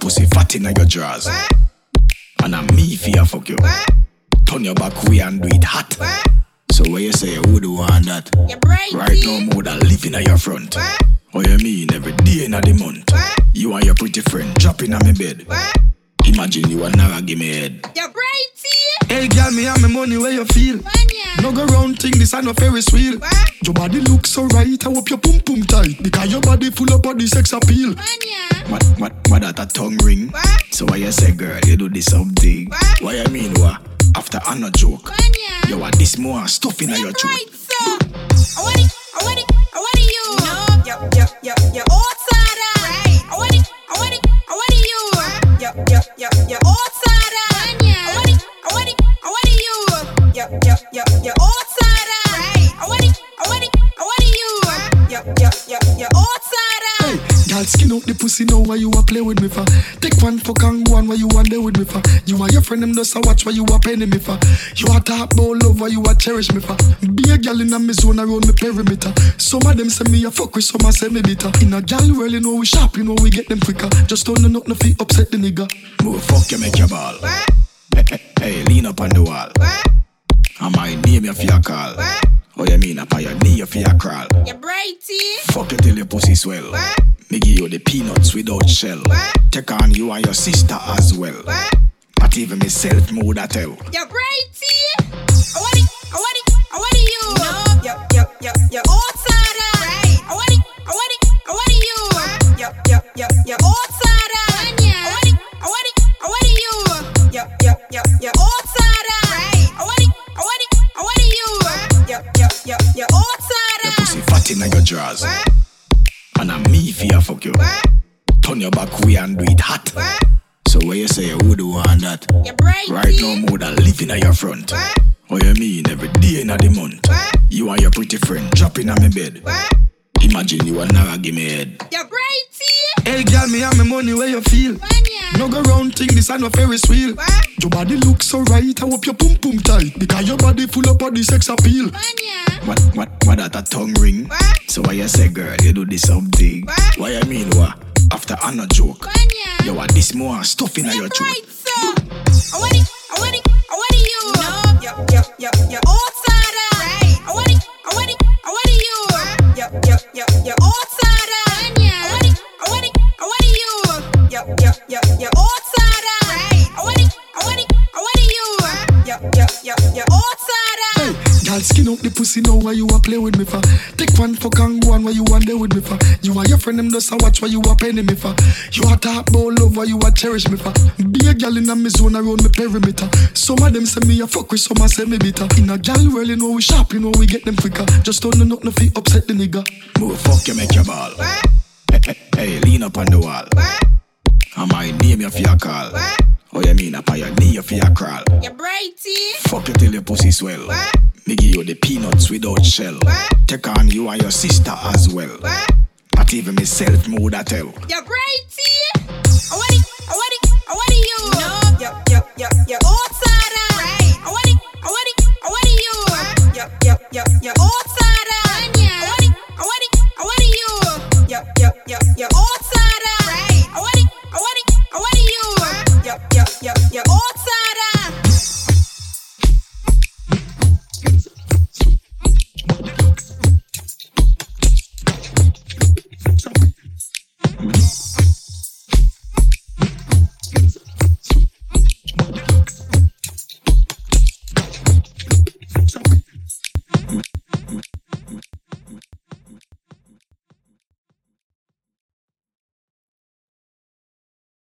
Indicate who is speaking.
Speaker 1: fat in your drawers. And I'm me fear fuck you. Turn your back way and do it hot. So where you say you would want that? Right now more than living at your front. What you mean every day in the month? You and your pretty friend dropping on my bed. Imagine you and Nara give me head.
Speaker 2: You're.
Speaker 3: Hey girl, me and my money where you feel. No go round thing, this ain't no Ferris wheel. Your body looks so right, I hope your pum pum tight. Because your body full of body sex appeal.
Speaker 1: What, what, what that a tongue ring? So why you say girl, you do this something? Why you mean what? After I no joke. You want this more stuff in your throat.
Speaker 2: so. I want it.
Speaker 3: Girl, skin out the pussy now why you a play with me for? Take one fuck and go on why you want there with me for? You and your friend them just a watch why you a penny me for? You a talk about love why you a cherish me for? Be a girl in a me zone around me perimeter. Some of them say me a fuck with, some a say me bitter. In a girl world, you know we sharp, you know we get them quicker. Just don't know nothing fi upset the nigga.
Speaker 1: Move fuck you make your ball. Hey, hey, hey, lean up on the wall. I might name you for your call. Oh, you mean up on your knee for your crawl?
Speaker 2: You're brighty.
Speaker 1: Fuck you till your pussy swell. What? Me give you the peanuts without shell. What? Take on you and your sister as well. What? Not even myself mood I tell.
Speaker 2: You're brighty.
Speaker 1: Pussy in your drawers. And I'm me fear fuck you. Turn your back way and do it hot. So where you say you would want that? Right now more than living at your front. What you mean every day in the month? You and your pretty friend dropping on my bed. Imagine you and Nara give me head.
Speaker 2: You're brighty.
Speaker 3: Hey girl, me and my money where you feel.
Speaker 2: Manya.
Speaker 3: No go round thing, this ain't no Ferris wheel. Your body looks so right, I hope your pum pum tight. Because your body full of the sex appeal.
Speaker 1: What, what, what that a tongue ring? So why you say girl, you do this something? Why you mean what? After I no joke. You want this more stuff in your throat.
Speaker 2: bright, so. You. Yo, yo, yo, yo. Outside.
Speaker 3: Hey, girl, skin out the pussy now why you a play with me for? Take one fuck and go on why you want there with me for? You are your friend them just a watch why you a penny me for? You a talk about love why you a cherish me for? Be a girl in a me zone around me perimeter. Some of them say me a fuck with, some a say me bitter. In a girl world, you know we sharp, you know we get them quicker. Just don't know nothing fi upset the nigga.
Speaker 1: Move fuck you make your ball. Hey, hey, hey, lean up on the wall. I might name you for your call. Oh, you mean your knee for your crawl?
Speaker 2: You're brighty.
Speaker 1: Fuck you till your pussy swell. Me give you the peanuts without shell. What? Take on you and your sister as well. What? Not even myself mood I tell.
Speaker 2: You're brighty.